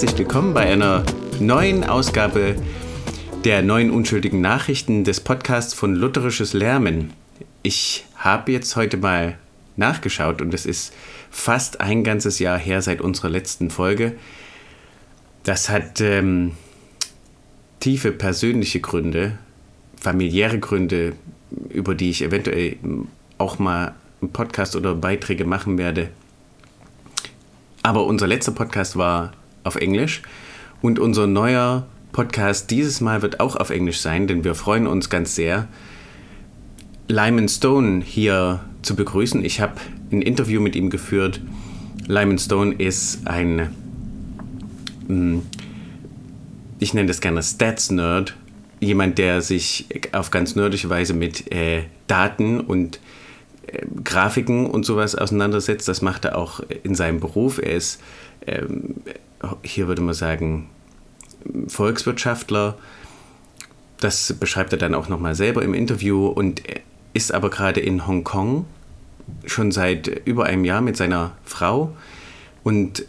herzlich willkommen bei einer neuen Ausgabe der neuen unschuldigen Nachrichten des Podcasts von Lutherisches Lärmen. Ich habe jetzt heute mal nachgeschaut und es ist fast ein ganzes Jahr her seit unserer letzten Folge. Das hat ähm, tiefe persönliche Gründe, familiäre Gründe, über die ich eventuell auch mal einen Podcast oder Beiträge machen werde. Aber unser letzter Podcast war auf Englisch. Und unser neuer Podcast dieses Mal wird auch auf Englisch sein, denn wir freuen uns ganz sehr, Lyman Stone hier zu begrüßen. Ich habe ein Interview mit ihm geführt. Lyman Stone ist ein, hm, ich nenne das gerne Stats-Nerd, jemand, der sich auf ganz nerdische Weise mit äh, Daten und äh, Grafiken und sowas auseinandersetzt. Das macht er auch in seinem Beruf. Er ist ähm, hier würde man sagen, Volkswirtschaftler. Das beschreibt er dann auch nochmal selber im Interview und ist aber gerade in Hongkong schon seit über einem Jahr mit seiner Frau und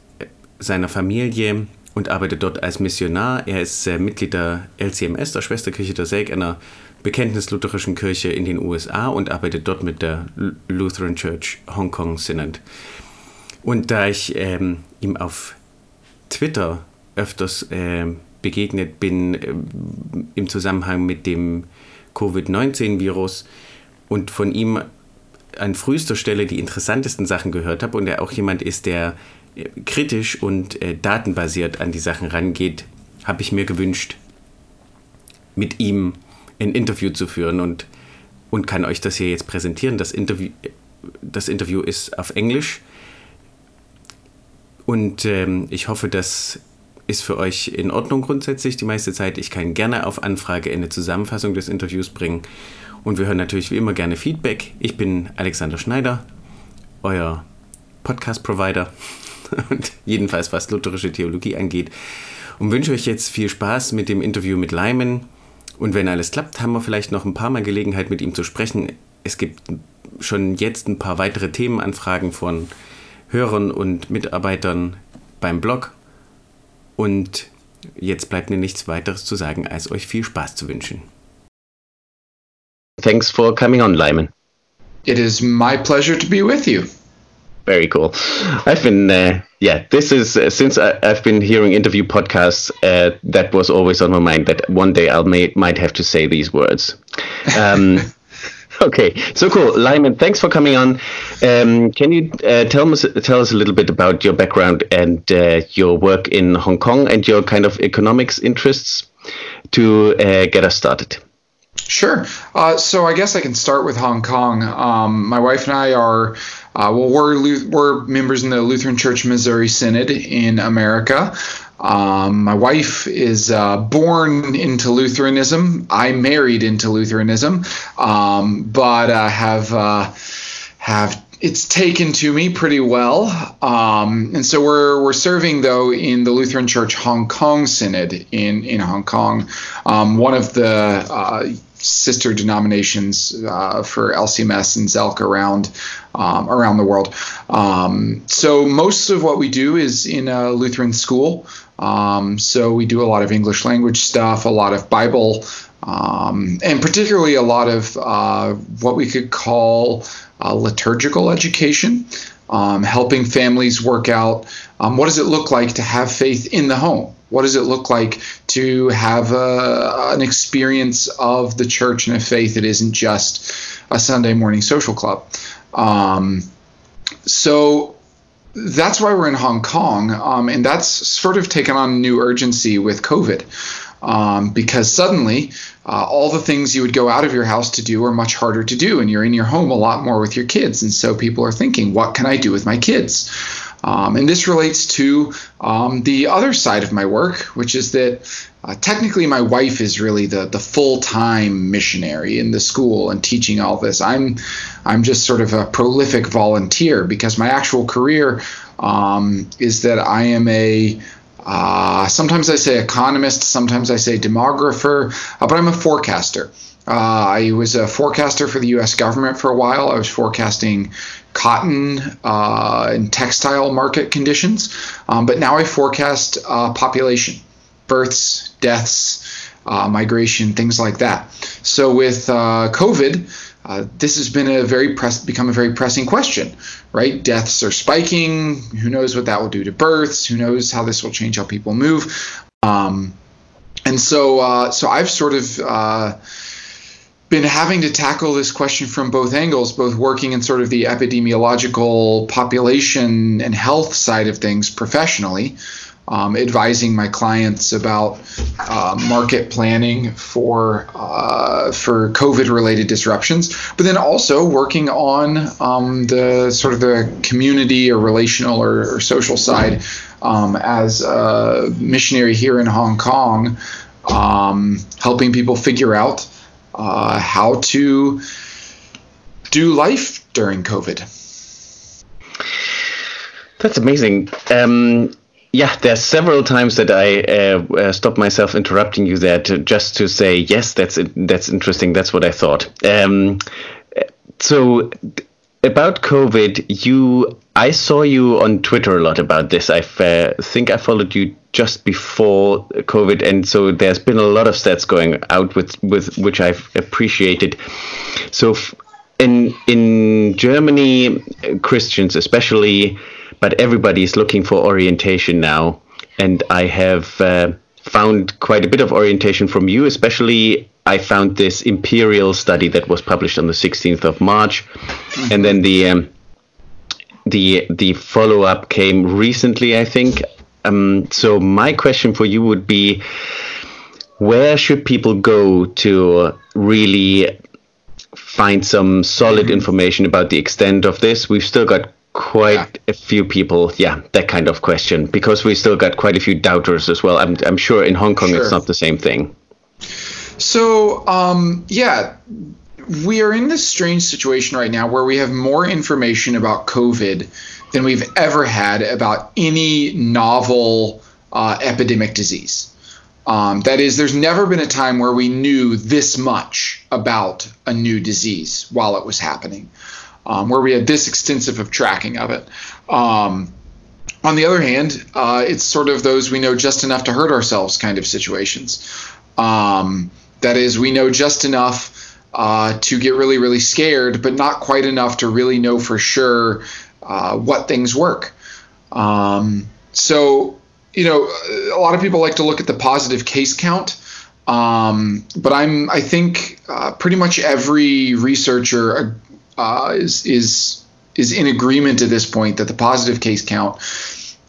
seiner Familie und arbeitet dort als Missionar. Er ist äh, Mitglied der LCMS, der Schwesterkirche der SEG, einer bekenntnislutherischen Kirche in den USA und arbeitet dort mit der Lutheran Church Hong Kong Synod. Und da ich ähm, ihm auf Twitter öfters äh, begegnet bin äh, im Zusammenhang mit dem Covid-19-Virus und von ihm an frühester Stelle die interessantesten Sachen gehört habe und er auch jemand ist, der äh, kritisch und äh, datenbasiert an die Sachen rangeht, habe ich mir gewünscht, mit ihm ein Interview zu führen und, und kann euch das hier jetzt präsentieren. Das Interview, das Interview ist auf Englisch und ähm, ich hoffe, das ist für euch in Ordnung grundsätzlich die meiste Zeit. Ich kann gerne auf Anfrage eine Zusammenfassung des Interviews bringen. Und wir hören natürlich wie immer gerne Feedback. Ich bin Alexander Schneider, euer Podcast-Provider und jedenfalls was lutherische Theologie angeht. Und wünsche euch jetzt viel Spaß mit dem Interview mit Lyman. Und wenn alles klappt, haben wir vielleicht noch ein paar Mal Gelegenheit mit ihm zu sprechen. Es gibt schon jetzt ein paar weitere Themenanfragen von Hörern und Mitarbeitern beim Blog. Und jetzt bleibt mir nichts weiteres zu sagen, als euch viel Spaß zu wünschen. Thanks for coming on, Lyman. It is my pleasure to be with you. Very cool. I've been, uh, yeah, this is uh, since I, have been hearing interview podcasts. Uh, that was always on my mind that one day I may might have to say these words. Um, Okay, so cool, Lyman. Thanks for coming on. Um, can you uh, tell us tell us a little bit about your background and uh, your work in Hong Kong and your kind of economics interests to uh, get us started? Sure. Uh, so I guess I can start with Hong Kong. Um, my wife and I are. Uh, well, we're, we're members in the Lutheran Church Missouri Synod in America. Um, my wife is uh, born into Lutheranism. I married into Lutheranism, um, but uh, have uh, have it's taken to me pretty well. Um, and so we're we're serving though in the Lutheran Church Hong Kong Synod in in Hong Kong. Um, one of the uh, sister denominations uh, for LCMS and SELK around um, around the world. Um, so most of what we do is in a Lutheran school. Um, so we do a lot of English language stuff, a lot of Bible, um, and particularly a lot of uh, what we could call uh, liturgical education, um, helping families work out um, what does it look like to have faith in the home. What does it look like to have a, an experience of the church and a faith that isn't just a Sunday morning social club? Um, so that's why we're in Hong Kong, um, and that's sort of taken on new urgency with COVID. Um, because suddenly uh, all the things you would go out of your house to do are much harder to do, and you're in your home a lot more with your kids. And so people are thinking, what can I do with my kids? Um, and this relates to um, the other side of my work, which is that uh, technically my wife is really the the full-time missionary in the school and teaching all this i'm i'm just sort of a prolific volunteer because my actual career um, is that i am a uh, sometimes i say economist sometimes i say demographer uh, but i'm a forecaster uh, I was a forecaster for the U.S. government for a while. I was forecasting cotton uh, and textile market conditions, um, but now I forecast uh, population births, deaths, uh, migration, things like that. So with uh, COVID, uh, this has been a very press, become a very pressing question, right? Deaths are spiking. Who knows what that will do to births? Who knows how this will change how people move? Um, and so, uh, so I've sort of uh, been having to tackle this question from both angles, both working in sort of the epidemiological population and health side of things professionally, um, advising my clients about uh, market planning for uh, for COVID related disruptions, but then also working on um, the sort of the community or relational or, or social side um, as a missionary here in Hong Kong, um, helping people figure out uh, how to do life during COVID. That's amazing. Um, yeah, there's several times that I uh, uh, stop myself interrupting you there to, just to say yes, that's that's interesting. That's what I thought. Um, so about COVID, you I saw you on Twitter a lot about this. I uh, think I followed you just before COVID, and so there's been a lot of stats going out with with which I've appreciated. So in in Germany, Christians especially but everybody is looking for orientation now. And I have uh, found quite a bit of orientation from you, especially I found this Imperial study that was published on the 16th of March, mm-hmm. and then the um, the the follow up came recently, I think. Um, so my question for you would be, where should people go to really find some solid mm-hmm. information about the extent of this? We've still got quite yeah. a few people, yeah, that kind of question, because we still got quite a few doubters as well. I'm, I'm sure in Hong Kong sure. it's not the same thing. So, um, yeah, we are in this strange situation right now where we have more information about COVID than we've ever had about any novel uh, epidemic disease. Um, that is, there's never been a time where we knew this much about a new disease while it was happening um, where we had this extensive of tracking of it. Um, on the other hand, uh, it's sort of those we know just enough to hurt ourselves kind of situations. Um, that is, we know just enough uh, to get really, really scared, but not quite enough to really know for sure uh, what things work. Um, so, you know, a lot of people like to look at the positive case count. Um, but I'm, I think, uh, pretty much every researcher uh, is is is in agreement at this point that the positive case count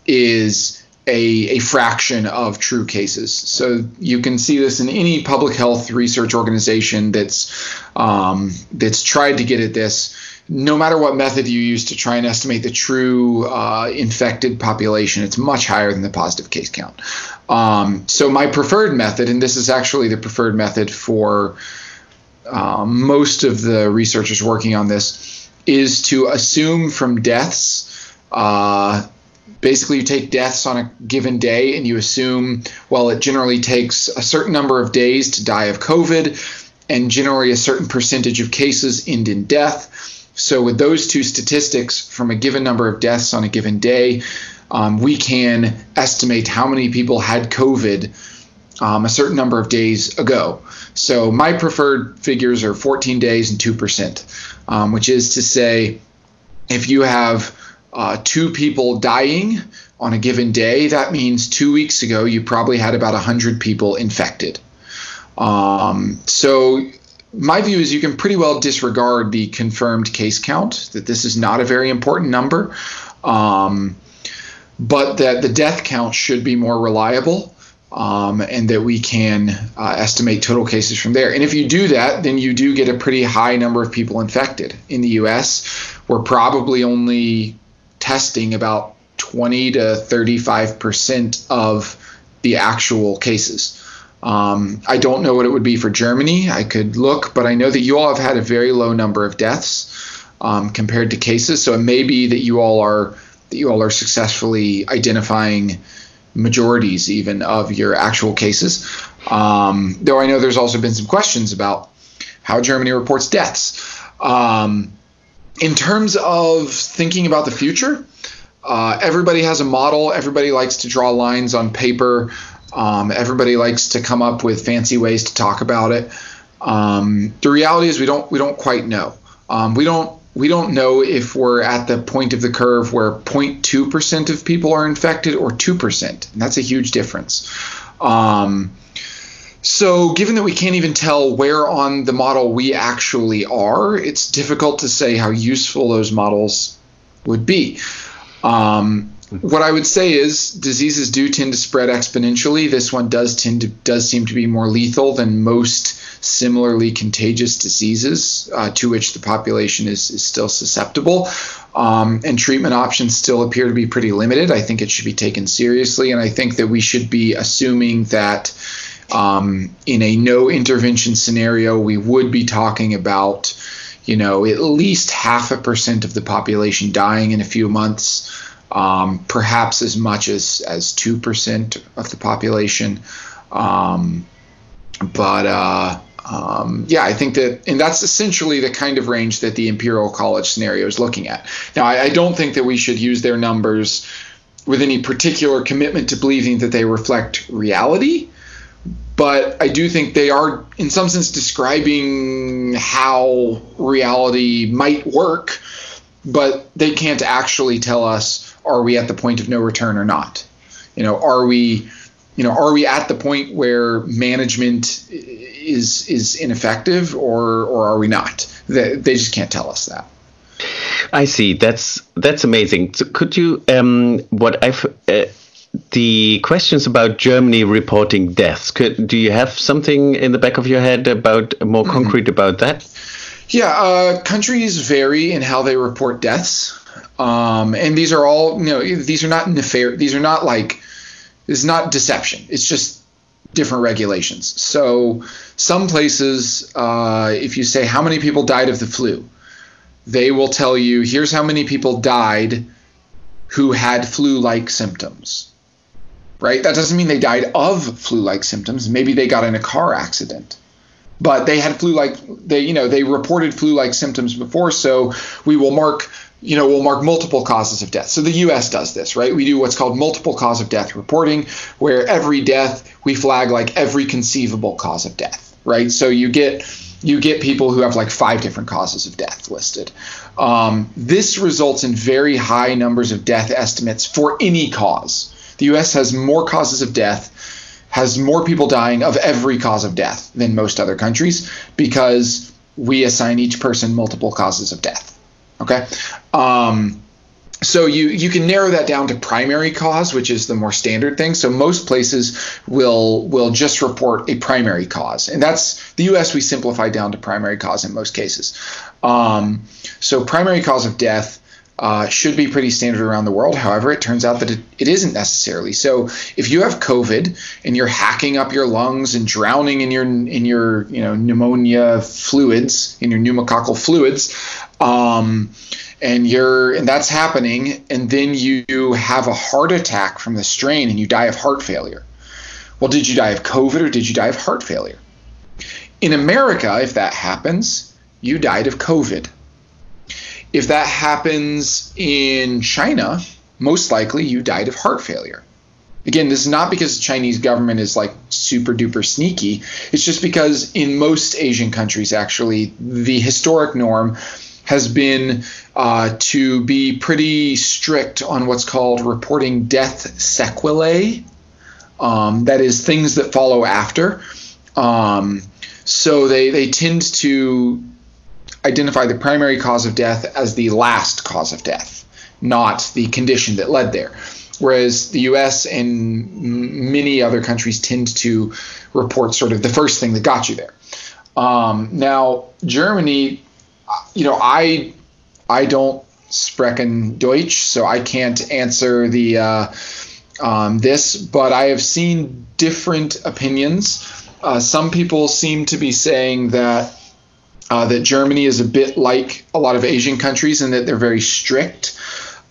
is a, a fraction of true cases. So you can see this in any public health research organization that's um, that's tried to get at this. No matter what method you use to try and estimate the true uh, infected population, it's much higher than the positive case count. Um, so my preferred method, and this is actually the preferred method for um, most of the researchers working on this is to assume from deaths. Uh, basically, you take deaths on a given day and you assume, well, it generally takes a certain number of days to die of COVID, and generally a certain percentage of cases end in death. So, with those two statistics from a given number of deaths on a given day, um, we can estimate how many people had COVID um, a certain number of days ago. So my preferred figures are 14 days and 2%, um, which is to say, if you have uh, two people dying on a given day, that means two weeks ago you probably had about 100 people infected. Um, so my view is you can pretty well disregard the confirmed case count, that this is not a very important number, um, but that the death count should be more reliable um, and that we can uh, estimate total cases from there. And if you do that, then you do get a pretty high number of people infected. In the US, we're probably only testing about 20 to 35 percent of the actual cases. Um, I don't know what it would be for Germany. I could look, but I know that you all have had a very low number of deaths um, compared to cases. So it may be that you all are that you all are successfully identifying majorities even of your actual cases. Um, though I know there's also been some questions about how Germany reports deaths. Um, in terms of thinking about the future, uh, everybody has a model. Everybody likes to draw lines on paper. Um, everybody likes to come up with fancy ways to talk about it. Um, the reality is we don't we don't quite know. Um, we don't we don't know if we're at the point of the curve where 0.2% of people are infected or 2%. And that's a huge difference. Um, so, given that we can't even tell where on the model we actually are, it's difficult to say how useful those models would be. Um, what I would say is diseases do tend to spread exponentially. This one does tend to does seem to be more lethal than most similarly contagious diseases uh, to which the population is, is still susceptible. Um, and treatment options still appear to be pretty limited. I think it should be taken seriously, and I think that we should be assuming that um, in a no intervention scenario, we would be talking about, you know, at least half a percent of the population dying in a few months um, perhaps as much as as two percent of the population. Um, but uh, um, yeah, I think that, and that's essentially the kind of range that the Imperial College scenario is looking at. Now, I, I don't think that we should use their numbers with any particular commitment to believing that they reflect reality. But I do think they are, in some sense, describing how reality might work, but they can't actually tell us are we at the point of no return or not? You know, are we, you know, are we at the point where management is is ineffective, or or are we not? They, they just can't tell us that. I see. That's that's amazing. So could you um, what I've uh, the questions about Germany reporting deaths? Could do you have something in the back of your head about more mm-hmm. concrete about that? Yeah, uh, countries vary in how they report deaths. Um, and these are all, you know, these are not nefarious. These are not like, it's not deception. It's just different regulations. So some places, uh, if you say how many people died of the flu, they will tell you here's how many people died who had flu-like symptoms. Right? That doesn't mean they died of flu-like symptoms. Maybe they got in a car accident but they had flu-like they you know they reported flu-like symptoms before so we will mark you know, we'll mark multiple causes of death. So the U.S. does this, right? We do what's called multiple cause of death reporting, where every death we flag like every conceivable cause of death, right? So you get you get people who have like five different causes of death listed. Um, this results in very high numbers of death estimates for any cause. The U.S. has more causes of death, has more people dying of every cause of death than most other countries because we assign each person multiple causes of death. Okay. Um, so you you can narrow that down to primary cause, which is the more standard thing. So most places will will just report a primary cause, and that's the U.S. We simplify down to primary cause in most cases. Um, so primary cause of death uh, should be pretty standard around the world. However, it turns out that it, it isn't necessarily. So if you have COVID and you're hacking up your lungs and drowning in your in your you know pneumonia fluids in your pneumococcal fluids, um, and you're and that's happening, and then you have a heart attack from the strain and you die of heart failure. Well, did you die of COVID or did you die of heart failure? In America, if that happens, you died of COVID. If that happens in China, most likely you died of heart failure. Again, this is not because the Chinese government is like super duper sneaky. It's just because in most Asian countries, actually, the historic norm has been uh, to be pretty strict on what's called reporting death sequelae. Um, that is, things that follow after. Um, so they, they tend to identify the primary cause of death as the last cause of death, not the condition that led there. Whereas the US and many other countries tend to report sort of the first thing that got you there. Um, now, Germany you know, I I don't sprechen Deutsch, so I can't answer the uh, um, this, but I have seen different opinions. Uh, some people seem to be saying that uh, that Germany is a bit like a lot of Asian countries in that they're very strict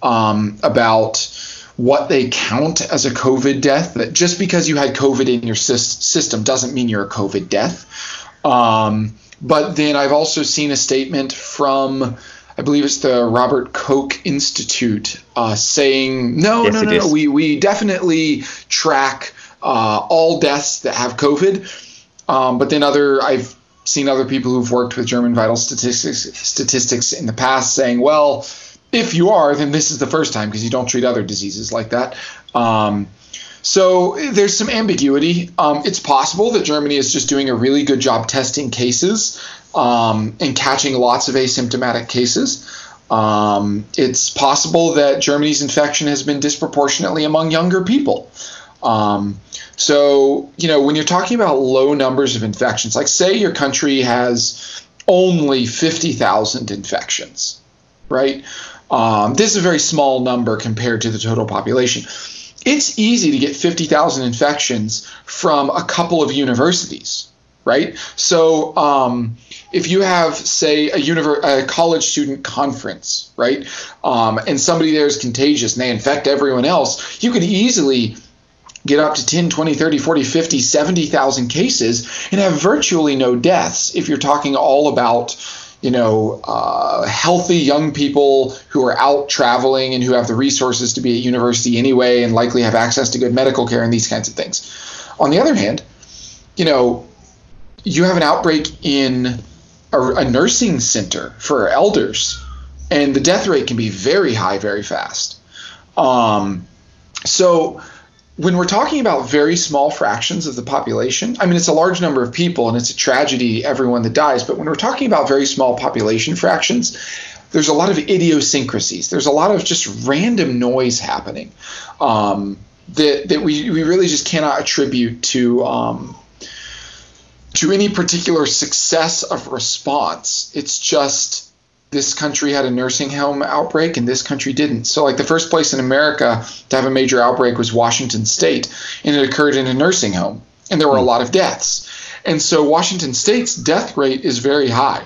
um, about what they count as a COVID death. That just because you had COVID in your system doesn't mean you're a COVID death. Um, but then I've also seen a statement from, I believe it's the Robert Koch Institute, uh, saying no, yes, no, no, no, we we definitely track uh, all deaths that have COVID. Um, but then other I've seen other people who've worked with German vital statistics statistics in the past saying, well, if you are, then this is the first time because you don't treat other diseases like that. Um, so there's some ambiguity. Um, it's possible that Germany is just doing a really good job testing cases um, and catching lots of asymptomatic cases. Um, it's possible that Germany's infection has been disproportionately among younger people. Um, so, you know, when you're talking about low numbers of infections, like say your country has only 50,000 infections, right? Um, this is a very small number compared to the total population. It's easy to get 50,000 infections from a couple of universities, right? So, um, if you have, say, a, univer- a college student conference, right, um, and somebody there is contagious and they infect everyone else, you could easily get up to 10, 20, 30, 40, 50, 70,000 cases and have virtually no deaths if you're talking all about you know, uh, healthy young people who are out traveling and who have the resources to be at university anyway and likely have access to good medical care and these kinds of things. On the other hand, you know, you have an outbreak in a, a nursing center for elders, and the death rate can be very high very fast. Um, so, when we're talking about very small fractions of the population, I mean, it's a large number of people and it's a tragedy, everyone that dies. But when we're talking about very small population fractions, there's a lot of idiosyncrasies. There's a lot of just random noise happening um, that, that we, we really just cannot attribute to. Um, to any particular success of response. It's just this country had a nursing home outbreak and this country didn't. So, like the first place in America to have a major outbreak was Washington State, and it occurred in a nursing home, and there were a lot of deaths. And so, Washington State's death rate is very high.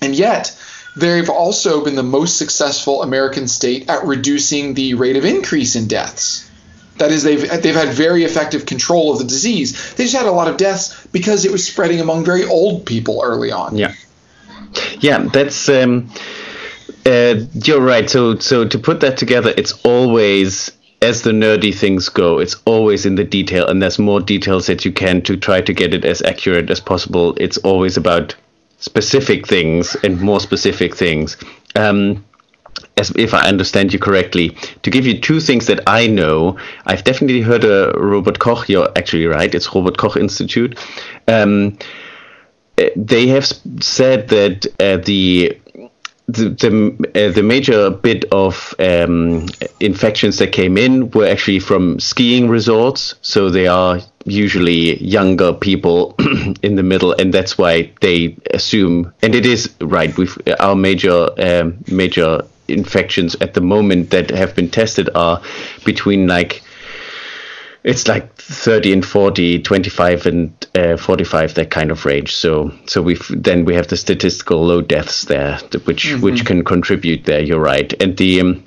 And yet, they've also been the most successful American state at reducing the rate of increase in deaths. That is, they've they've had very effective control of the disease. They just had a lot of deaths because it was spreading among very old people early on. Yeah. Yeah, that's um, uh, you're right. So so to put that together, it's always as the nerdy things go, it's always in the detail, and there's more details that you can to try to get it as accurate as possible. It's always about specific things and more specific things. Um, as if I understand you correctly, to give you two things that I know, I've definitely heard a Robert Koch. You're actually right. It's Robert Koch Institute. Um, they have said that uh, the the the, uh, the, major bit of um, infections that came in were actually from skiing resorts. So they are usually younger people in the middle, and that's why they assume. And it is right. With our major um, major infections at the moment that have been tested are between like it's like 30 and 40 25 and uh, 45 that kind of range so so we've then we have the statistical low deaths there which mm-hmm. which can contribute there you're right and the um,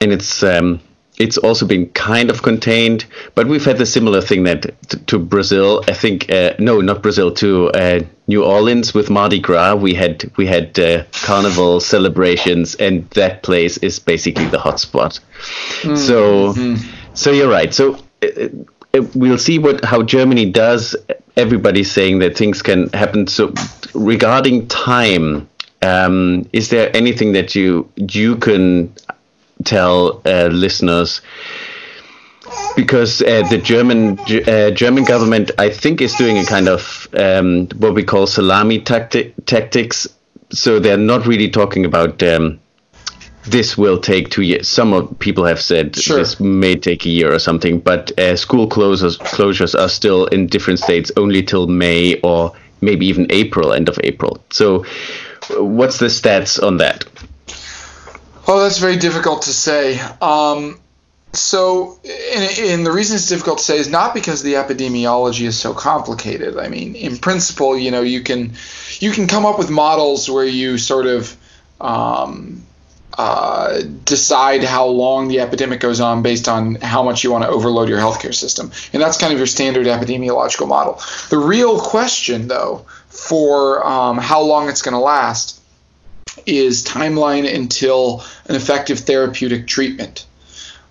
and it's um, it's also been kind of contained, but we've had a similar thing that to, to Brazil. I think uh, no, not Brazil, to uh, New Orleans with Mardi Gras. We had we had uh, carnival celebrations, and that place is basically the hotspot. Mm-hmm. So so you're right. So we'll see what how Germany does. Everybody's saying that things can happen. So regarding time, um, is there anything that you you can tell uh, listeners? Because uh, the German uh, German government, I think, is doing a kind of um, what we call salami tacti- tactics. So they're not really talking about um, this will take two years. Some people have said sure. this may take a year or something, but uh, school closures closures are still in different states only till May or maybe even April, end of April. So, what's the stats on that? Well, that's very difficult to say. Um, so, and, and, the reason it's difficult to say is not because the epidemiology is so complicated. I mean, in principle, you know, you can you can come up with models where you sort of um, uh, decide how long the epidemic goes on based on how much you want to overload your healthcare system, and that's kind of your standard epidemiological model. The real question, though, for um, how long it's going to last is timeline until an effective therapeutic treatment.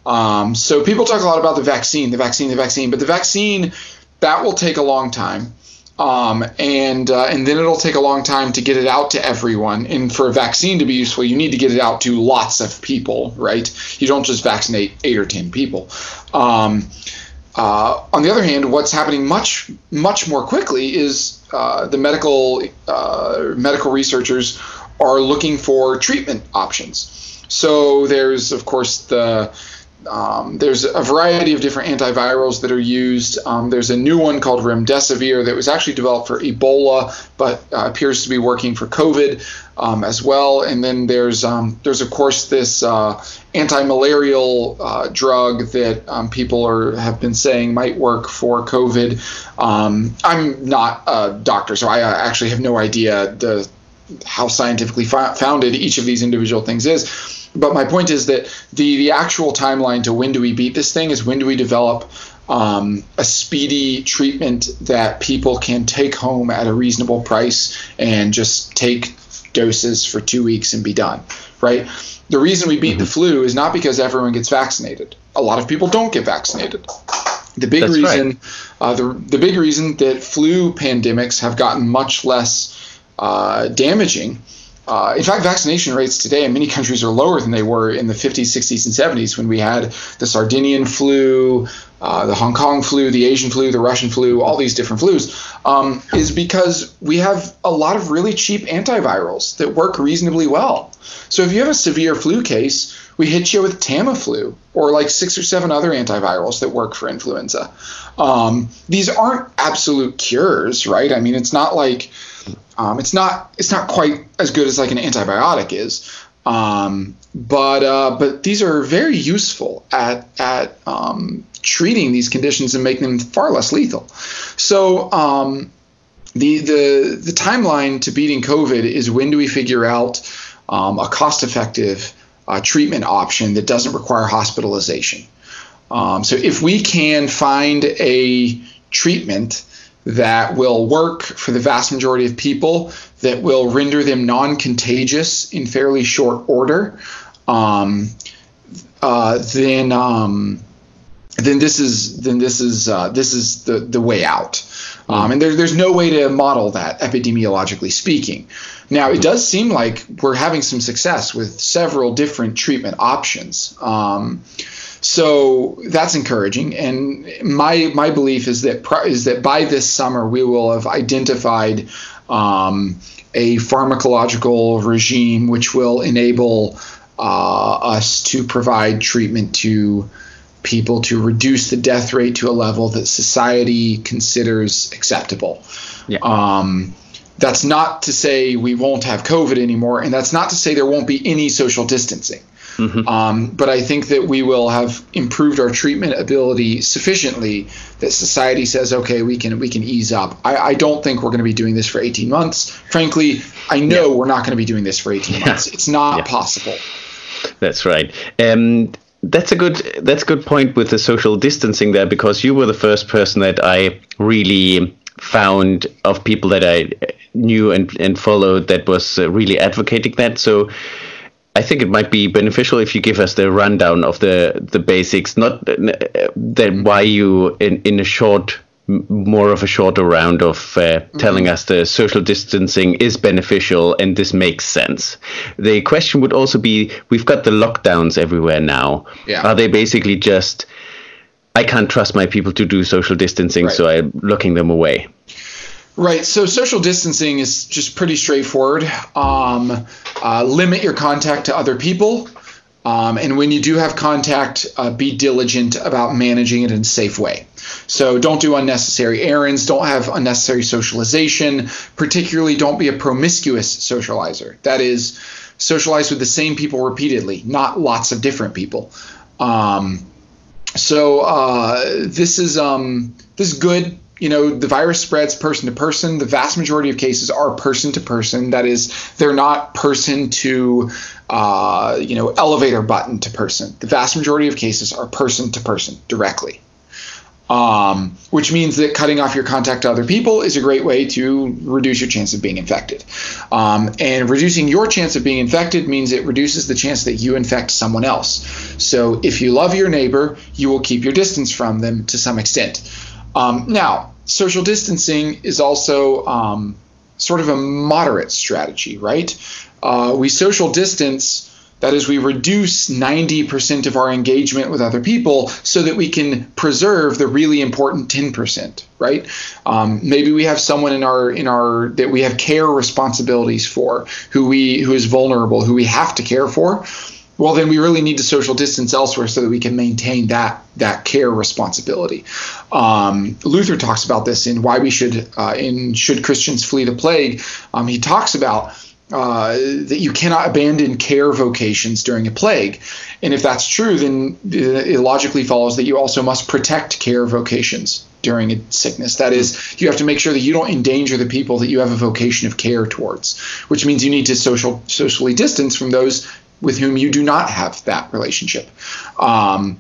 Um, so people talk a lot about the vaccine, the vaccine, the vaccine, but the vaccine that will take a long time. Um, and uh, and then it'll take a long time to get it out to everyone. And for a vaccine to be useful, you need to get it out to lots of people, right? You don't just vaccinate eight or ten people. Um, uh, on the other hand, what's happening much much more quickly is uh, the medical uh, medical researchers are looking for treatment options. So there's of course the um, there's a variety of different antivirals that are used. Um, there's a new one called remdesivir that was actually developed for Ebola, but uh, appears to be working for COVID um, as well. And then there's um, there's of course this uh, anti-malarial uh, drug that um, people are have been saying might work for COVID. Um, I'm not a doctor, so I uh, actually have no idea the how scientifically founded each of these individual things is but my point is that the the actual timeline to when do we beat this thing is when do we develop um, a speedy treatment that people can take home at a reasonable price and just take doses for two weeks and be done, right? The reason we beat mm-hmm. the flu is not because everyone gets vaccinated. A lot of people don't get vaccinated. The big That's reason, right. uh, the the big reason that flu pandemics have gotten much less uh, damaging uh, in fact, vaccination rates today in many countries are lower than they were in the 50s, 60s, and 70s when we had the Sardinian flu, uh, the Hong Kong flu, the Asian flu, the Russian flu, all these different flus, um, is because we have a lot of really cheap antivirals that work reasonably well. So if you have a severe flu case, we hit you with Tamiflu or like six or seven other antivirals that work for influenza. Um, these aren't absolute cures, right? I mean, it's not like um, it's not it's not quite as good as like an antibiotic is, um, but uh, but these are very useful at at um, treating these conditions and making them far less lethal. So um, the the the timeline to beating COVID is when do we figure out um, a cost effective uh, treatment option that doesn't require hospitalization. Um, so if we can find a treatment that will work for the vast majority of people, that will render them non contagious in fairly short order, um, uh, then. Um, then this is then this is uh, this is the the way out, um, and there, there's no way to model that epidemiologically speaking. Now it does seem like we're having some success with several different treatment options. Um, so that's encouraging, and my my belief is that is that by this summer we will have identified um, a pharmacological regime which will enable uh, us to provide treatment to people to reduce the death rate to a level that society considers acceptable. Yeah. Um, that's not to say we won't have COVID anymore, and that's not to say there won't be any social distancing. Mm-hmm. Um, but I think that we will have improved our treatment ability sufficiently that society says, okay, we can we can ease up. I, I don't think we're going to be doing this for 18 months. Frankly, I know yeah. we're not going to be doing this for 18 yeah. months. It's not yeah. possible. That's right. Um, that's a good that's a good point with the social distancing there because you were the first person that I really found of people that I knew and, and followed that was really advocating that. So I think it might be beneficial if you give us the rundown of the the basics, not that why you in in a short more of a shorter round of uh, mm-hmm. telling us the social distancing is beneficial and this makes sense. The question would also be we've got the lockdowns everywhere now. Yeah. Are they basically just I can't trust my people to do social distancing, right. so I'm looking them away? Right. So social distancing is just pretty straightforward. Um, uh, limit your contact to other people. Um, and when you do have contact, uh, be diligent about managing it in a safe way. So don't do unnecessary errands, don't have unnecessary socialization, particularly don't be a promiscuous socializer. That is, socialize with the same people repeatedly, not lots of different people. Um, so uh, this is um, this is good. You know, the virus spreads person to person. The vast majority of cases are person to person. That is, they're not person to, uh, you know, elevator button to person. The vast majority of cases are person to person directly um, which means that cutting off your contact to other people is a great way to reduce your chance of being infected. Um, and reducing your chance of being infected means it reduces the chance that you infect someone else. So if you love your neighbor, you will keep your distance from them to some extent. Um, now, social distancing is also um, sort of a moderate strategy, right? Uh, we social distance that is, we reduce 90% of our engagement with other people so that we can preserve the really important 10%, right? Um, maybe we have someone in our in our that we have care responsibilities for, who we who is vulnerable, who we have to care for. Well, then we really need to social distance elsewhere so that we can maintain that that care responsibility. Um, Luther talks about this in why we should uh, in should Christians flee the plague. Um, he talks about uh, that you cannot abandon care vocations during a plague. And if that's true, then it logically follows that you also must protect care vocations during a sickness. That is, you have to make sure that you don't endanger the people that you have a vocation of care towards, which means you need to social socially distance from those with whom you do not have that relationship. Um,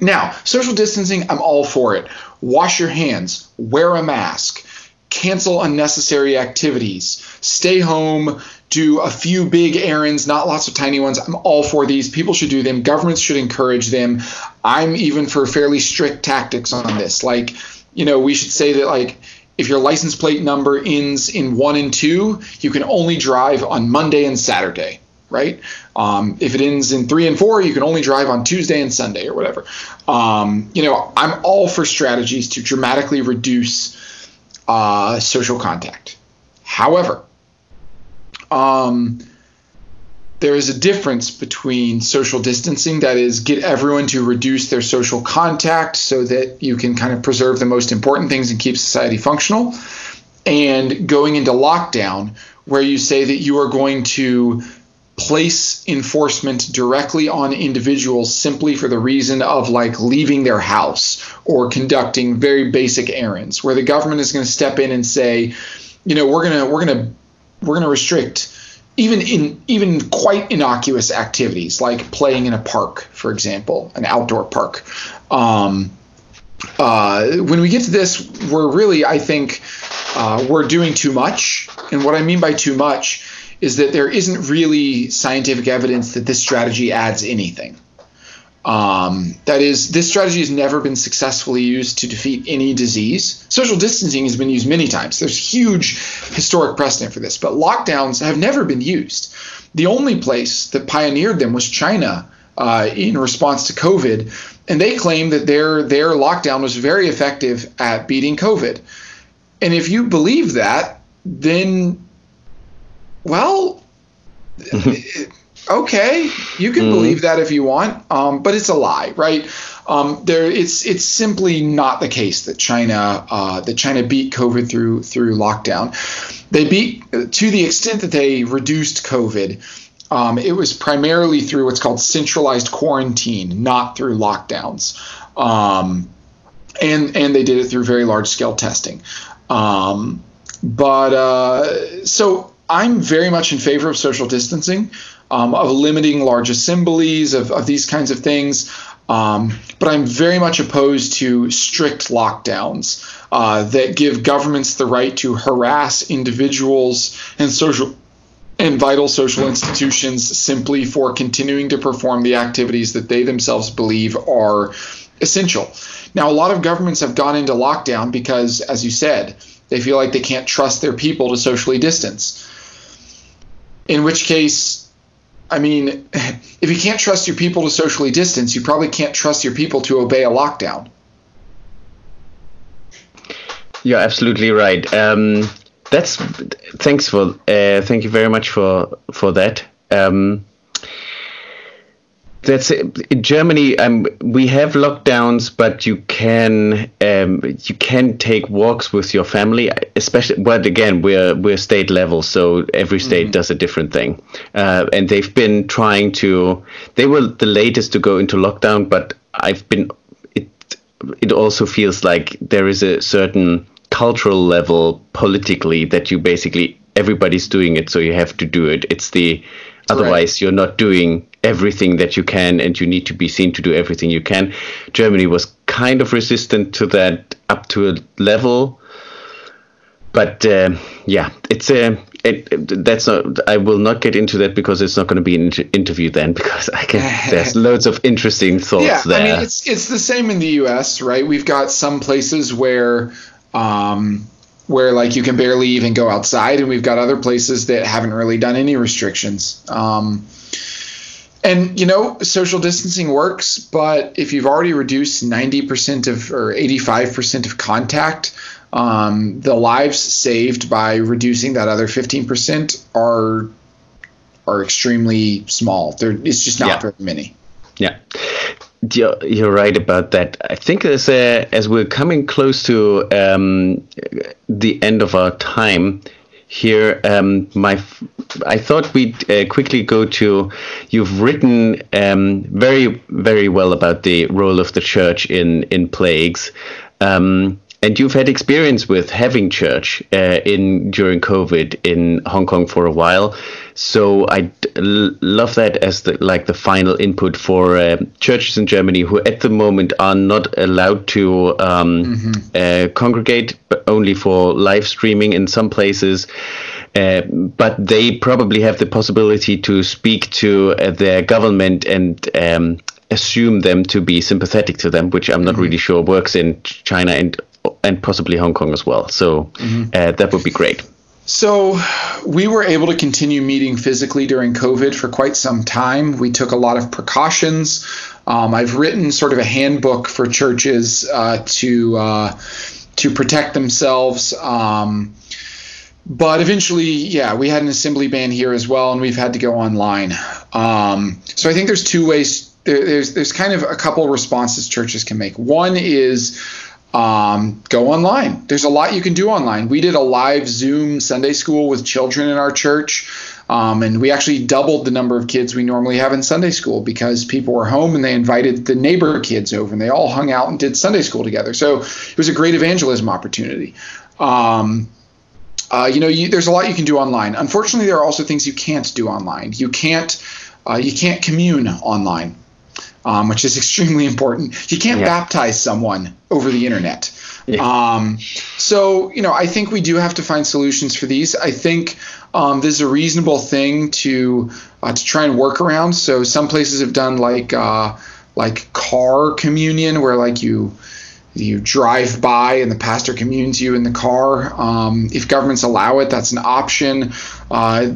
now, social distancing, I'm all for it. Wash your hands, wear a mask, cancel unnecessary activities, stay home, do a few big errands, not lots of tiny ones. I'm all for these. People should do them. Governments should encourage them. I'm even for fairly strict tactics on this. Like, you know, we should say that like if your license plate number ends in one and two, you can only drive on Monday and Saturday, right? Um, if it ends in three and four, you can only drive on Tuesday and Sunday or whatever. Um, you know, I'm all for strategies to dramatically reduce uh, social contact. However, um, there is a difference between social distancing, that is, get everyone to reduce their social contact so that you can kind of preserve the most important things and keep society functional, and going into lockdown, where you say that you are going to place enforcement directly on individuals simply for the reason of like leaving their house or conducting very basic errands where the government is going to step in and say you know we're going to we're going to we're going to restrict even in even quite innocuous activities like playing in a park, for example, an outdoor park. Um, uh, when we get to this, we're really, I think, uh, we're doing too much. And what I mean by too much is that there isn't really scientific evidence that this strategy adds anything. Um, that is, this strategy has never been successfully used to defeat any disease. Social distancing has been used many times. There's huge historic precedent for this, but lockdowns have never been used. The only place that pioneered them was China uh, in response to COVID, and they claim that their their lockdown was very effective at beating COVID. And if you believe that, then well. okay, you can mm. believe that if you want, um, but it's a lie, right? Um, there, it's it's simply not the case that China uh, that China beat COVID through through lockdown. They beat to the extent that they reduced COVID. Um, it was primarily through what's called centralized quarantine, not through lockdowns, um, and and they did it through very large scale testing. Um, but uh, so I'm very much in favor of social distancing um, of limiting large assemblies, of, of these kinds of things. Um, but I'm very much opposed to strict lockdowns uh, that give governments the right to harass individuals and social and vital social institutions simply for continuing to perform the activities that they themselves believe are essential. Now, a lot of governments have gone into lockdown because, as you said, they feel like they can't trust their people to socially distance. In which case, I mean, if you can't trust your people to socially distance, you probably can't trust your people to obey a lockdown. You're absolutely right. Um, that's thanks for uh, thank you very much for for that. Um, that's in Germany. Um, we have lockdowns, but you can um, you can take walks with your family. Especially, but again, we're we're state level, so every state mm-hmm. does a different thing. Uh, and they've been trying to. They were the latest to go into lockdown, but I've been it also feels like there is a certain cultural level politically that you basically everybody's doing it, so you have to do it. It's the otherwise right. you're not doing everything that you can, and you need to be seen to do everything you can. Germany was kind of resistant to that up to a level, but uh, yeah, it's a. It, it, that's not. I will not get into that because it's not going to be an inter- interview then. Because I can. there's loads of interesting thoughts yeah, there. I mean, it's it's the same in the U.S. Right? We've got some places where um, where like you can barely even go outside, and we've got other places that haven't really done any restrictions. Um, and you know, social distancing works, but if you've already reduced 90% of or 85% of contact, um, the lives saved by reducing that other 15% are are extremely small. There, it's just not yeah. very many. Yeah. You're, you're right about that. I think as, uh, as we're coming close to um, the end of our time here, um, my I thought we'd uh, quickly go to. You've written um, very very well about the role of the church in in plagues. Um, and you've had experience with having church uh, in during COVID in Hong Kong for a while, so I love that as the like the final input for uh, churches in Germany who at the moment are not allowed to um, mm-hmm. uh, congregate, but only for live streaming in some places. Uh, but they probably have the possibility to speak to uh, their government and um, assume them to be sympathetic to them, which I'm not mm-hmm. really sure works in China and and possibly Hong Kong as well. So mm-hmm. uh, that would be great. So, we were able to continue meeting physically during COVID for quite some time. We took a lot of precautions. Um, I've written sort of a handbook for churches uh, to uh, to protect themselves. Um, but eventually, yeah, we had an assembly ban here as well, and we've had to go online. Um, so I think there's two ways. There, there's there's kind of a couple responses churches can make. One is um, go online. There's a lot you can do online. We did a live Zoom Sunday school with children in our church, um, and we actually doubled the number of kids we normally have in Sunday school because people were home and they invited the neighbor kids over and they all hung out and did Sunday school together. So it was a great evangelism opportunity. Um, uh, you know, you, there's a lot you can do online. Unfortunately, there are also things you can't do online. You can't uh, you can't commune online um, which is extremely important. You can't yeah. baptize someone over the internet. Yeah. Um, so, you know, I think we do have to find solutions for these. I think um, this is a reasonable thing to uh, to try and work around. So, some places have done like uh, like car communion, where like you you drive by and the pastor communes you in the car. Um, if governments allow it, that's an option. Uh,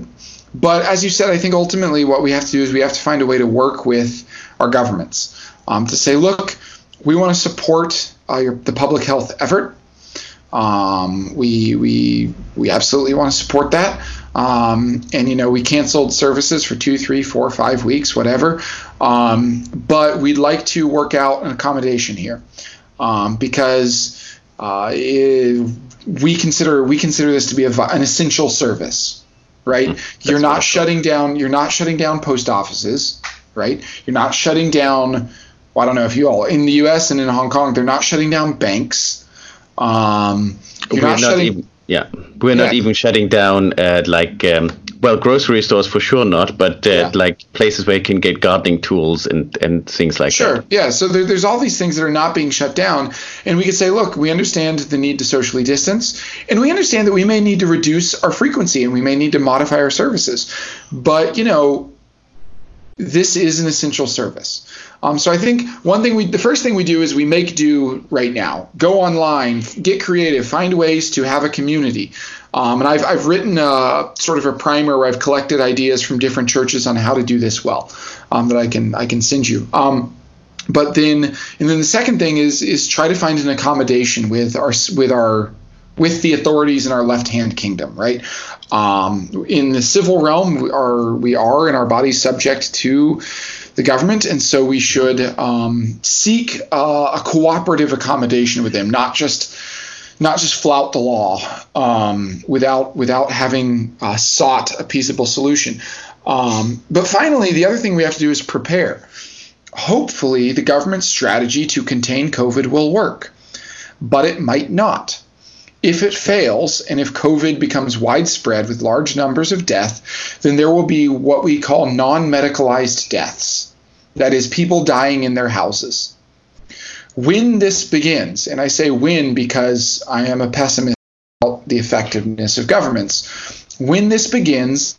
but as you said, I think ultimately what we have to do is we have to find a way to work with our governments um, to say, look, we want to support uh, your, the public health effort. Um, we we we absolutely want to support that. Um, and you know, we canceled services for two, three, four, five weeks, whatever. Um, but we'd like to work out an accommodation here um, because uh, it, we consider we consider this to be a, an essential service, right? Mm-hmm. You're not shutting down. You're not shutting down post offices right? You're not shutting down. Well, I don't know if you all in the U.S. and in Hong Kong, they're not shutting down banks. Um, you're not, not shutting. Even, yeah, we're yeah. not even shutting down uh, like um, well, grocery stores for sure not, but uh, yeah. like places where you can get gardening tools and, and things like sure. that. Sure, yeah. So there, there's all these things that are not being shut down, and we could say, look, we understand the need to socially distance, and we understand that we may need to reduce our frequency, and we may need to modify our services, but you know, this is an essential service. Um, so I think one thing we, the first thing we do is we make do right now. Go online, get creative, find ways to have a community. Um, and I've, I've written a, sort of a primer where I've collected ideas from different churches on how to do this well um, that I can I can send you. Um, but then and then the second thing is is try to find an accommodation with our with our with the authorities in our left hand kingdom, right? Um, in the civil realm, we are, we are in our bodies subject to the government, and so we should um, seek uh, a cooperative accommodation with them, not just not just flout the law um, without without having uh, sought a peaceable solution. Um, but finally, the other thing we have to do is prepare. hopefully the government's strategy to contain COVID will work, but it might not. If it fails and if COVID becomes widespread with large numbers of death, then there will be what we call non medicalized deaths. That is, people dying in their houses. When this begins, and I say when because I am a pessimist about the effectiveness of governments, when this begins,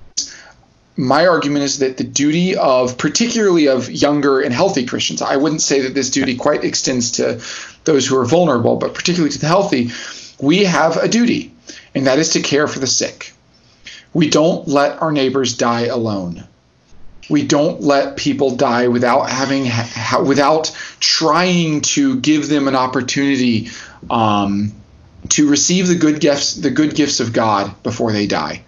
my argument is that the duty of particularly of younger and healthy Christians, I wouldn't say that this duty quite extends to those who are vulnerable, but particularly to the healthy, we have a duty, and that is to care for the sick. We don't let our neighbors die alone. We don't let people die without having without trying to give them an opportunity um, to receive the good gifts the good gifts of God before they die.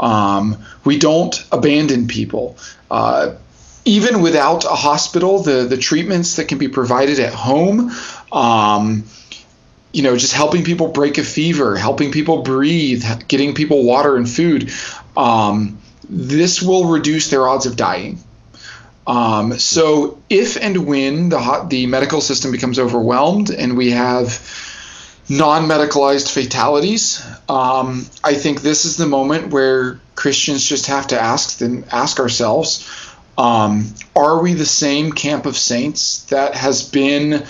Um, we don't abandon people. Uh, even without a hospital, the the treatments that can be provided at home. Um, you know, just helping people break a fever, helping people breathe, getting people water and food. Um, this will reduce their odds of dying. Um, so, if and when the the medical system becomes overwhelmed and we have non-medicalized fatalities, um, I think this is the moment where Christians just have to ask them ask ourselves: um, Are we the same camp of saints that has been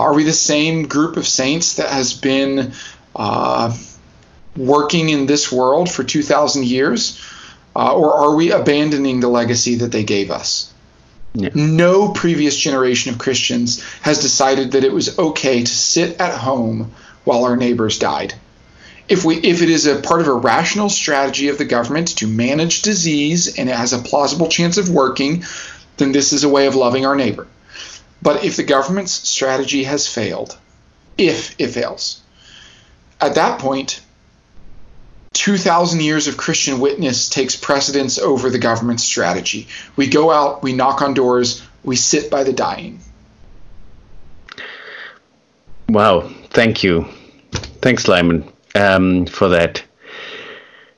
are we the same group of saints that has been uh, working in this world for 2,000 years? Uh, or are we abandoning the legacy that they gave us? Yeah. No previous generation of Christians has decided that it was okay to sit at home while our neighbors died. If we if it is a part of a rational strategy of the government to manage disease and it has a plausible chance of working, then this is a way of loving our neighbor. But if the government's strategy has failed, if it fails, at that point, 2,000 years of Christian witness takes precedence over the government's strategy. We go out, we knock on doors, we sit by the dying. Wow, thank you. Thanks, Lyman, um, for that.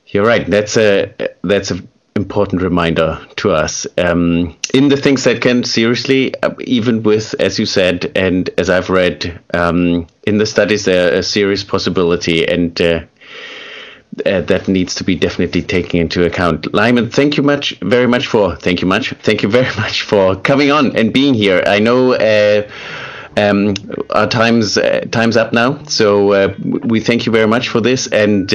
You're right. That's a that's a important reminder to us um, in the things that can seriously, uh, even with, as you said, and as I've read um, in the studies, there a serious possibility, and uh, uh, that needs to be definitely taken into account. Lyman, thank you much, very much for thank you much, thank you very much for coming on and being here. I know. Uh, um, our time's uh, time's up now, so uh, we thank you very much for this, and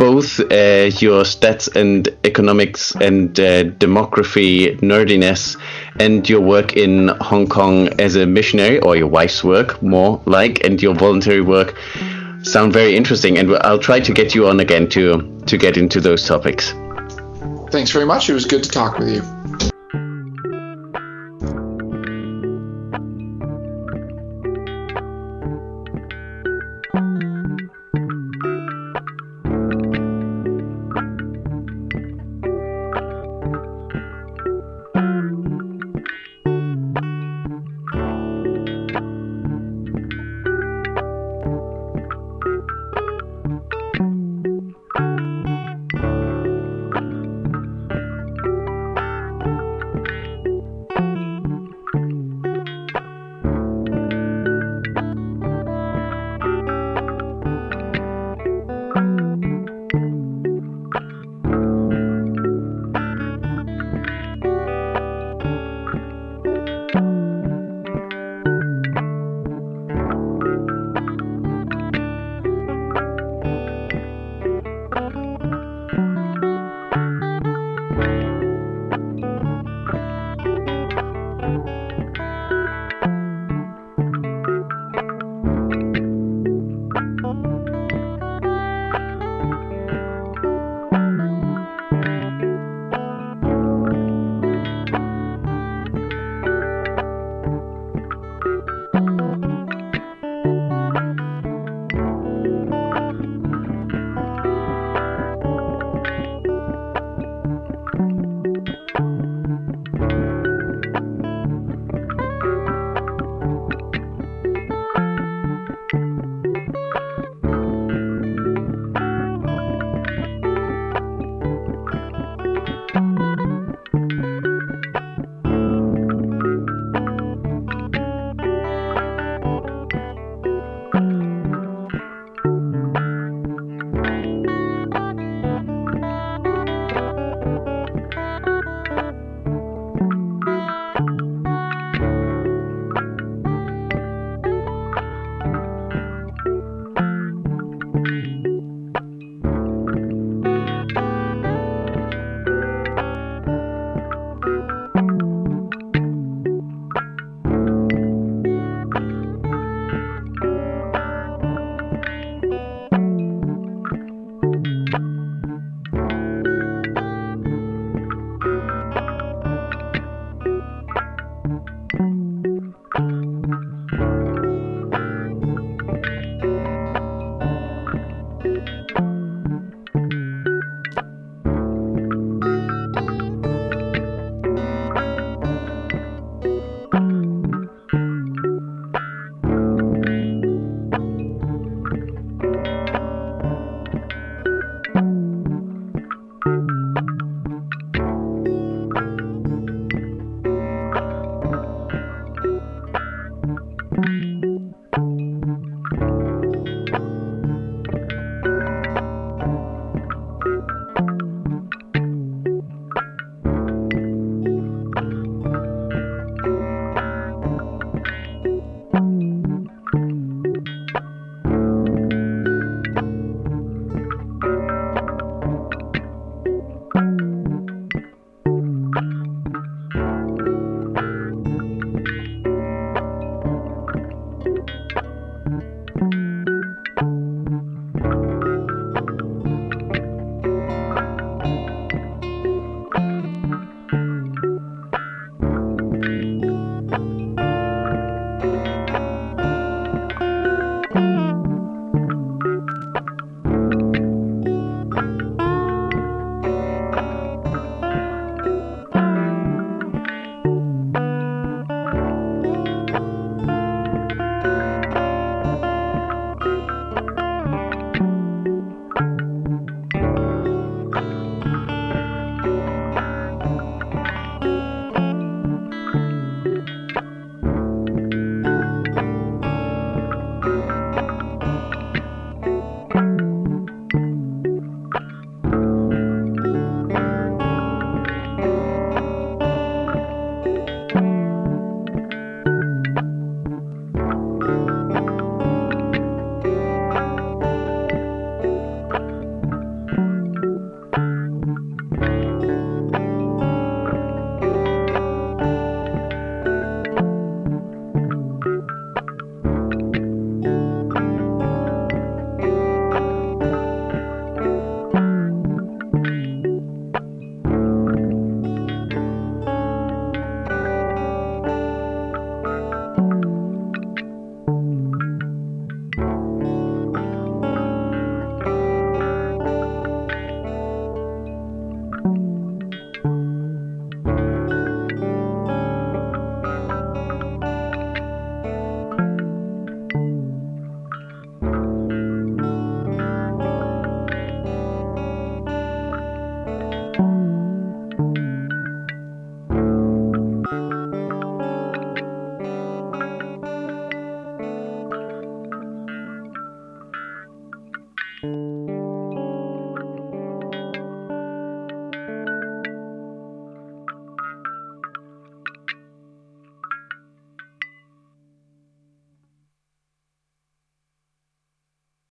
both uh, your stats and economics and uh, demography nerdiness and your work in Hong Kong as a missionary, or your wife's work, more like, and your voluntary work sound very interesting. And I'll try to get you on again to to get into those topics. Thanks very much. It was good to talk with you.